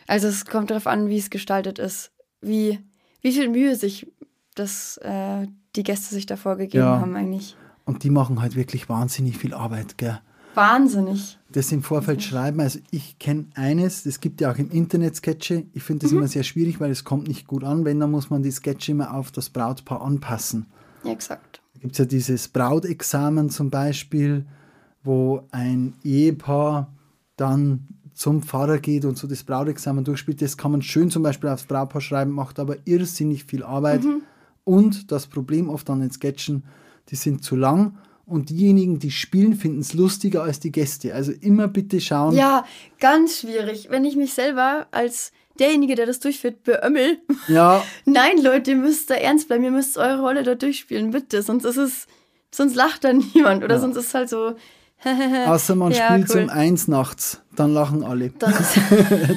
Also es kommt darauf an, wie es gestaltet ist, wie, wie viel Mühe sich das, äh, die Gäste sich davor gegeben Ja. haben eigentlich. Und die machen halt wirklich wahnsinnig viel Arbeit, gell? Wahnsinnig. das im Vorfeld schreiben. Also ich kenne eines, es gibt ja auch im Internet Sketche. Ich finde das Mhm. immer sehr schwierig, weil es kommt nicht gut an. Wenn, dann muss man die Sketche immer auf das Brautpaar anpassen. Ja, exakt. Da gibt es ja dieses Brautexamen zum Beispiel, wo ein Ehepaar dann zum Pfarrer geht und so das Brautexamen durchspielt. Das kann man schön zum Beispiel aufs Brautpaar schreiben, macht aber irrsinnig viel Arbeit. Und das Problem oft an den Sketchen, die sind zu lang und diejenigen, die spielen, finden es lustiger als die Gäste. Also immer bitte schauen. Ja, ganz schwierig. Wenn ich mich selber als derjenige, der das durchführt, beömmel, ja Nein, Leute, ihr müsst da ernst bleiben. Ihr müsst eure Rolle da durchspielen, bitte. Sonst ist es, sonst lacht da niemand. Oder Ja. sonst ist es halt so. außer man Ja, spielt cool. um eins nachts, dann lachen alle. Dann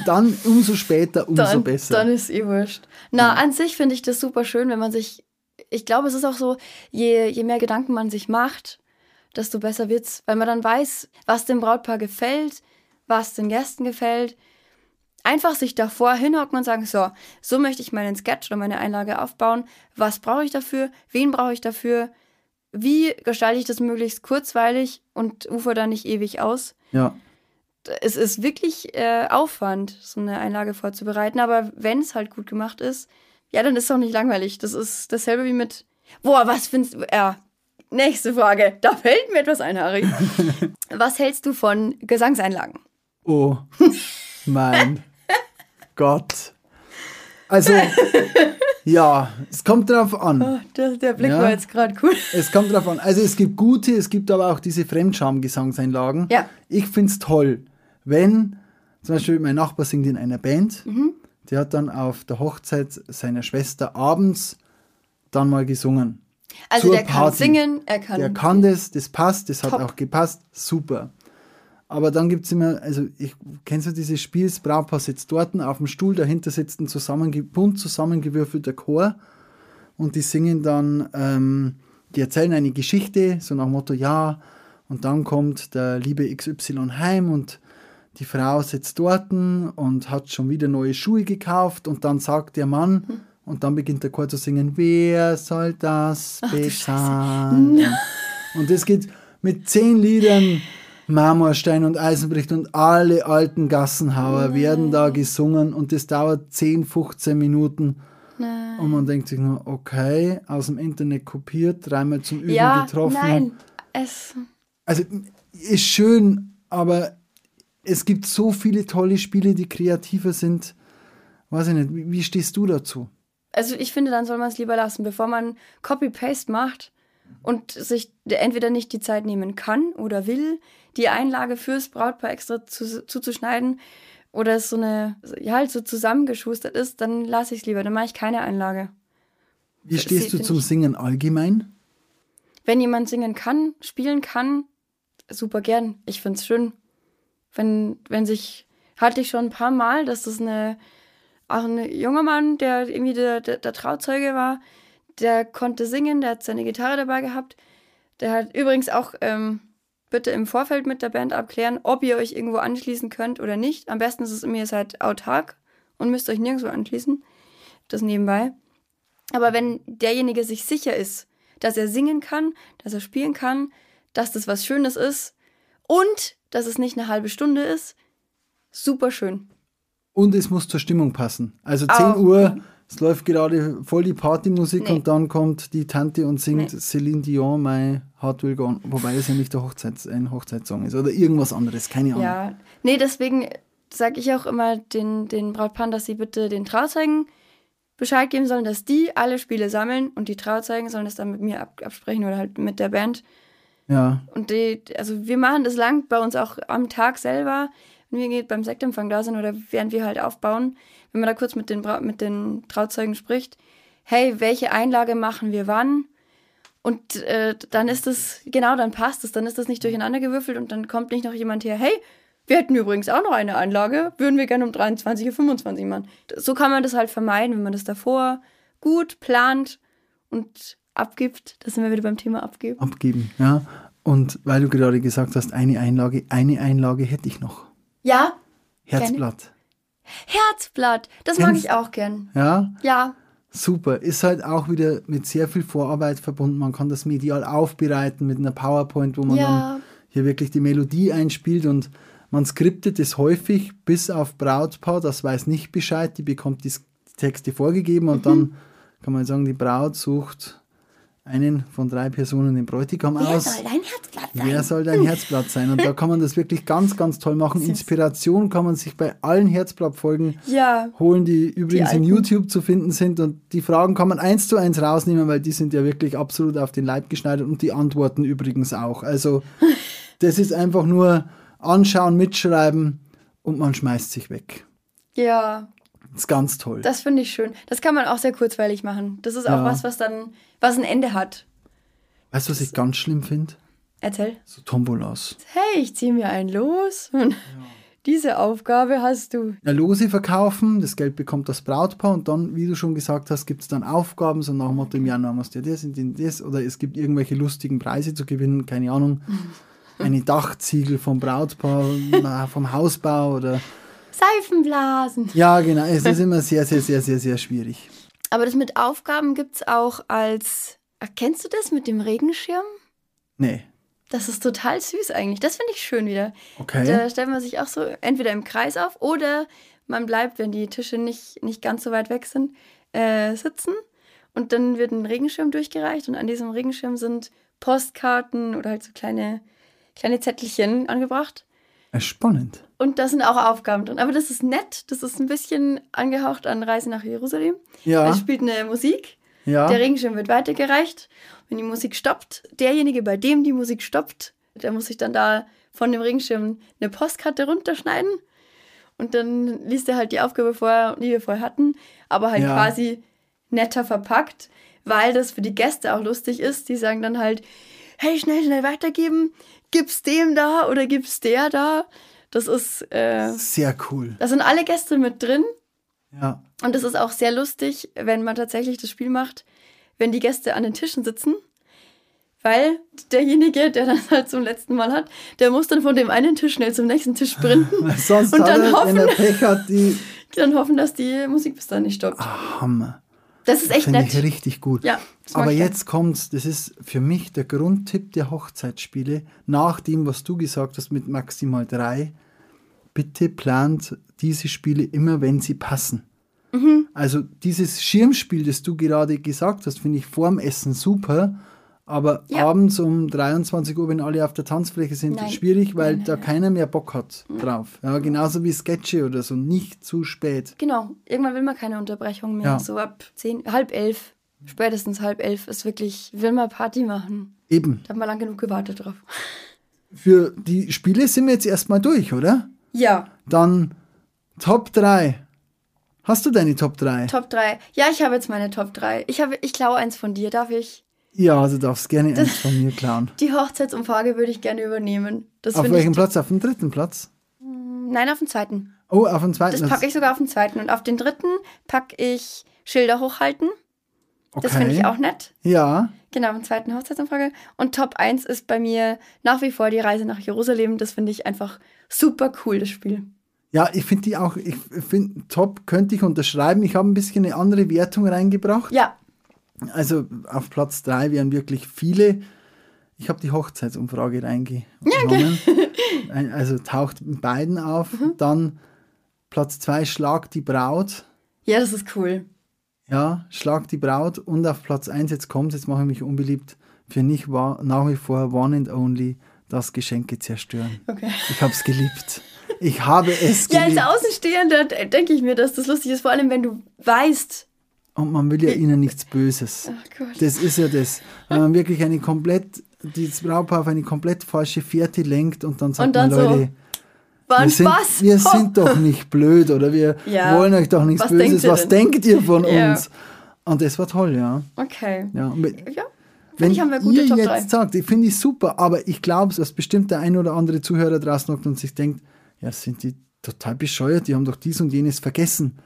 dann umso später, umso dann, besser. dann ist eh wurscht. Na, an sich finde ich das super schön, wenn man sich. Ich glaube, es ist auch so, je, je mehr Gedanken man sich macht, desto besser wird's, weil man dann weiß, was dem Brautpaar gefällt, was den Gästen gefällt. Einfach sich davor hinhocken und sagen, so, so möchte ich meinen Sketch oder meine Einlage aufbauen. Was brauche ich dafür? Wen brauche ich dafür? Wie gestalte ich das möglichst kurzweilig und ufer da nicht ewig aus? ja. es ist wirklich äh, Aufwand, so eine Einlage vorzubereiten. Aber wenn es halt gut gemacht ist, ja, dann ist es auch nicht langweilig. Das ist dasselbe wie mit. Boah, was findest du. Ja, nächste Frage. Da fällt mir etwas ein, Harry. was hältst du von Gesangseinlagen? Oh, mein Gott. Also, ja, es kommt drauf an. Oh, der, der Blick Ja. war jetzt gerade cool. Es kommt drauf an. Also es gibt gute, es gibt aber auch diese Fremdscham-Gesangseinlagen. Ja. Ich finde es toll, wenn zum Beispiel mein Nachbar singt in einer Band, Mhm. Der hat dann auf der Hochzeit seiner Schwester abends dann mal gesungen. Also der kann Party. singen, er kann. Der kann das, das passt, das hat Top. auch gepasst, super. Aber dann gibt es immer, also ich kennst du dieses Spiel, das Brautpaar sitzt dort auf dem Stuhl, dahinter sitzt ein zusammenge bunt zusammengewürfelter Chor und die singen dann, ähm, die erzählen eine Geschichte, so nach dem Motto, ja, und dann kommt der liebe XY heim und die Frau sitzt dort und hat schon wieder neue Schuhe gekauft und dann sagt der Mann, Hm. und dann beginnt der Chor zu singen, wer soll das bezahlen? Und es geht mit zehn Liedern, Marmorstein und Eisenbricht und alle alten Gassenhauer werden da gesungen und das dauert 10, 15 Minuten. Nein. Und man denkt sich nur, okay, aus dem Internet kopiert, dreimal zum Üben Ja, getroffen. nein. Es. Also ist schön, aber es gibt so viele tolle Spiele, die kreativer sind. Weiß ich nicht, wie, stehst du dazu? Also ich finde, dann soll man es lieber lassen, bevor man Copy-Paste macht und sich entweder nicht die Zeit nehmen kann oder will, die Einlage fürs Brautpaar extra zu, zuzuschneiden oder es so eine, ja, halt so zusammengeschustert ist, dann lasse ich es lieber, dann mache ich keine Einlage. Wie stehst du sehe zum ich- Singen allgemein? Wenn jemand singen kann, spielen kann, super gern. Ich finde es schön. Wenn, wenn sich, hatte ich schon ein paar Mal, dass das eine, auch ein junger Mann, der irgendwie der, der, der Trauzeuge war, der konnte singen, der hat seine Gitarre dabei gehabt. Der hat übrigens auch ähm, bitte im Vorfeld mit der Band abklären, ob ihr euch irgendwo anschließen könnt oder nicht. Am besten ist es ihr seid autark und müsst euch nirgendwo anschließen. Das nebenbei. Aber wenn derjenige sich sicher ist, dass er singen kann, dass er spielen kann, dass das was Schönes ist und dass es nicht eine halbe Stunde ist, super schön. Und es muss zur Stimmung passen. Also 10 Auch. Uhr, es läuft gerade voll die Partymusik Nee. und dann kommt die Tante und singt Nee. Celine Dion, My Heart Will Go On. Wobei das ja nicht der Hochzeits ein Hochzeitssong ist oder irgendwas anderes, keine Ahnung. Ja, nee, deswegen sage ich auch immer den, den Brautpaaren, dass sie bitte den Trauzeugen Bescheid geben sollen, dass die alle Spiele sammeln und die Trauzeugen sollen das dann mit mir ab, absprechen oder halt mit der Band. Ja, Und die, also wir machen das lang bei uns auch am Tag selber, wenn wir beim Sektempfang da sind oder während wir halt aufbauen, wenn man da kurz mit den, Bra mit den Trauzeugen spricht, hey, welche Einlage machen wir wann? Und äh, dann ist das, genau, dann passt es, dann ist das nicht durcheinander gewürfelt und dann kommt nicht noch jemand her, hey, wir hätten übrigens auch noch eine Einlage, würden wir gerne um 23.25 Uhr machen. So kann man das halt vermeiden, wenn man das davor gut plant und abgibt. Da sind wir wieder beim Thema abgeben. abgeben. Ja. Und weil du gerade gesagt hast, eine Einlage, eine Einlage hätte ich noch. Ja, Herzblatt. Herzblatt, das mag ich auch gern. Ja, Ja, super. Ist halt auch wieder mit sehr viel Vorarbeit verbunden. Man kann das medial aufbereiten mit einer PowerPoint, wo man Ja. dann hier wirklich die Melodie einspielt und man skriptet es häufig bis auf Brautpaar, das weiß nicht Bescheid, die bekommt die Texte vorgegeben und Mhm. dann kann man sagen, die Braut sucht einen von drei Personen den Bräutigam wer aus. soll dein Herzblatt sein? Wer soll dein Herzblatt sein? Und da kann man das wirklich ganz, ganz toll machen. Inspiration kann man sich bei allen Herzblattfolgen Ja, holen, die übrigens in alten. YouTube zu finden sind. Und die Fragen kann man eins zu eins rausnehmen, weil die sind ja wirklich absolut auf den Leib geschneidert und die Antworten übrigens auch. Also das ist einfach nur anschauen, mitschreiben und man schmeißt sich weg. ja, Das ist ganz toll. das finde ich schön. Das kann man auch sehr kurzweilig machen. Das ist auch Ja. was, was dann, was ein Ende hat. weißt du, was ich ganz schlimm finde? Erzähl. So Tombolas. Hey, ich ziehe mir ein Los. Und diese Aufgabe hast du. Ja, Lose verkaufen, das Geld bekommt das Brautpaar und dann, wie du schon gesagt hast, gibt es dann Aufgaben, so nach dem Motto, im Januar musst du ja das und das oder es gibt irgendwelche lustigen Preise zu gewinnen, keine Ahnung, eine Dachziegel vom Brautpaar, vom Hausbau oder, Seifenblasen. ja genau, es ist immer sehr, sehr, sehr, sehr, sehr schwierig. Aber das mit Aufgaben gibt es auch als. Ach, Kennst du das mit dem Regenschirm? Nee, Das ist total süß eigentlich. Das finde ich schön wieder. okay. Da stellt man sich auch so entweder im Kreis auf oder man bleibt, wenn die Tische nicht, nicht ganz so weit weg sind, äh, sitzen. Und dann wird ein Regenschirm durchgereicht und an diesem Regenschirm sind Postkarten oder halt so kleine, kleine Zettelchen angebracht. Spannend. Und da sind auch Aufgaben drin. Aber das ist nett. Das ist ein bisschen angehaucht an Reise nach Jerusalem. Ja, Es spielt eine Musik. ja. Der Regenschirm wird weitergereicht. Wenn die Musik stoppt, derjenige, bei dem die Musik stoppt, der muss sich dann da von dem Regenschirm eine Postkarte runterschneiden. Und dann liest er halt die Aufgabe vor, die wir vorher hatten, aber halt Ja. quasi netter verpackt, weil das für die Gäste auch lustig ist. Die sagen dann halt, hey, schnell, schnell weitergeben, gib's dem da oder gib's der da. Das ist, äh, Sehr cool. da sind alle Gäste mit drin. Ja. Und es ist auch sehr lustig, wenn man tatsächlich das Spiel macht, wenn die Gäste an den Tischen sitzen. Weil derjenige, der das halt zum letzten Mal hat, der muss dann von dem einen Tisch schnell zum nächsten Tisch sprinten sonst Und dann hoffen- hat, die dann hoffen, dass die Musik bis dahin nicht stoppt. Hammer. Das ist echt Finde nett. ich richtig gut. Ja, Aber jetzt kommt's, das ist für mich der Grundtipp der Hochzeitsspiele, nach dem, was du gesagt hast mit maximal drei. Bitte plant diese Spiele immer, wenn sie passen. Mhm. Also dieses Schirmspiel, das du gerade gesagt hast, finde ich vorm Essen super. Aber Ja. abends um 23 Uhr, wenn alle auf der Tanzfläche sind, Nein. schwierig, weil Nein, nein, da keiner mehr Bock hat drauf. Ja, genauso wie Sketche oder so, nicht zu spät. Genau, irgendwann will man keine Unterbrechung mehr. Ja. So ab zehn, halb elf, spätestens halb elf ist wirklich, will man Party machen. Eben. Da haben wir lang genug gewartet drauf. Für die Spiele sind wir jetzt erstmal durch, oder? Ja, Dann Top 3. Hast du deine Top 3? Top 3. Ja, ich habe jetzt meine Top 3. Ich, habe, ich klaue eins von dir, darf ich? Ja, also darfst gerne eins von mir klauen. Die Hochzeitsumfrage würde ich gerne übernehmen. Das Auf welchem. Platz? Auf dem dritten Platz? Nein, auf den zweiten. Oh, auf dem zweiten. Das packe ich sogar auf den zweiten. Und auf den dritten packe ich Schilder hochhalten. okay. Das finde ich auch nett. Ja, Genau, im zweiten Hochzeitsumfrage. Und Top 1 ist bei mir nach wie vor die Reise nach Jerusalem. Das finde ich einfach super cool, das Spiel. Ja, ich finde die auch, ich finde, top könnte ich unterschreiben. Ich habe ein bisschen eine andere Wertung reingebracht. Ja. Also auf Platz 3 wären wirklich viele. Ich habe die Hochzeitsumfrage reingenommen. Ja, okay. Also taucht beiden auf. Mhm. Dann Platz 2 Schlag die Braut. Ja, das ist cool. Ja, Schlag die Braut. Und auf Platz 1, jetzt kommt jetzt mache ich mich unbeliebt, für mich war nach wie vor One and Only das Geschenke zerstören. Okay. Ich habe es geliebt. Ich habe es geliebt. Ja, als Außenstehender denke ich mir, dass das lustig ist, vor allem wenn du weißt. Und man will ja ihnen nichts Böses. Gott. Das ist ja das. Wenn man wirklich eine komplett, das Brautpaar auf eine komplett falsche Fährte lenkt und dann sagt und dann man, Leute, war ein wir Spaß. Sind, wir sind doch nicht blöd oder wir ja. wollen euch doch nichts was Böses. Denkt was denkt ihr von ja. uns? Und das war toll, ja. Okay. Ja. ja. Wenn ich, haben wir gute ihr Top jetzt 3. sagt, ich finde ich super, aber ich glaube, dass bestimmt der ein oder andere Zuhörer draußen hockt und sich denkt, ja, sind die total bescheuert, die haben doch dies und jenes vergessen.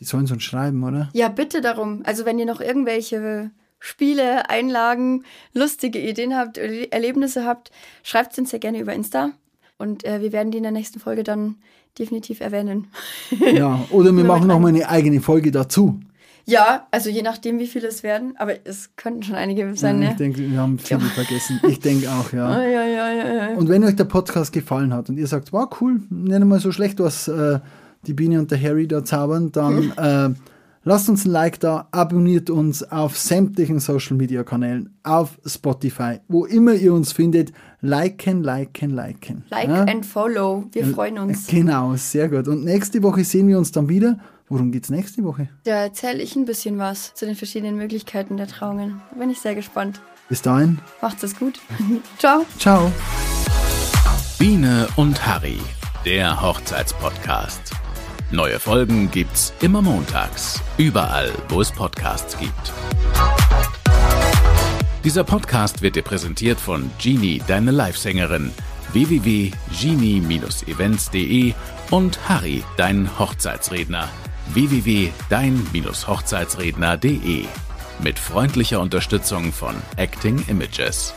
Die sollen so schreiben, oder? Ja, bitte darum. Also wenn ihr noch irgendwelche Spiele, Einlagen, lustige Ideen habt, Erlebnisse habt, schreibt es uns sehr gerne über Insta. Und äh, wir werden die in der nächsten Folge dann definitiv erwähnen. ja, oder wir machen nochmal eine eigene Folge dazu. Ja, also je nachdem, wie viele es werden, aber es könnten schon einige sein. Ja, ich ne? denke, wir haben viele ja. vergessen. Ich denke auch, ja. Ja, ja, ja, ja. Und wenn euch der Podcast gefallen hat und ihr sagt, wow, cool, nicht mal so schlecht, was äh, die Biene und der Harry da zaubern, dann äh, lasst uns ein Like da, abonniert uns auf sämtlichen Social Media Kanälen, auf Spotify, wo immer ihr uns findet. Liken, liken, liken. Like ja? and follow. Wir freuen uns. Genau, sehr gut. Und nächste Woche sehen wir uns dann wieder. Worum geht's nächste Woche? Da erzähle ich ein bisschen was zu den verschiedenen Möglichkeiten der Trauungen. Da bin ich sehr gespannt. Bis dahin. Macht's es gut. Ciao. Ciao. Biene und Harry, der Hochzeitspodcast. Neue Folgen gibt's immer montags, überall, wo es Podcasts gibt. Dieser Podcast wird dir präsentiert von Genie, deine Livesängerin, www.genie-events.de und Harry, dein Hochzeitsredner, www.dein-hochzeitsredner.de mit freundlicher Unterstützung von Acting Images.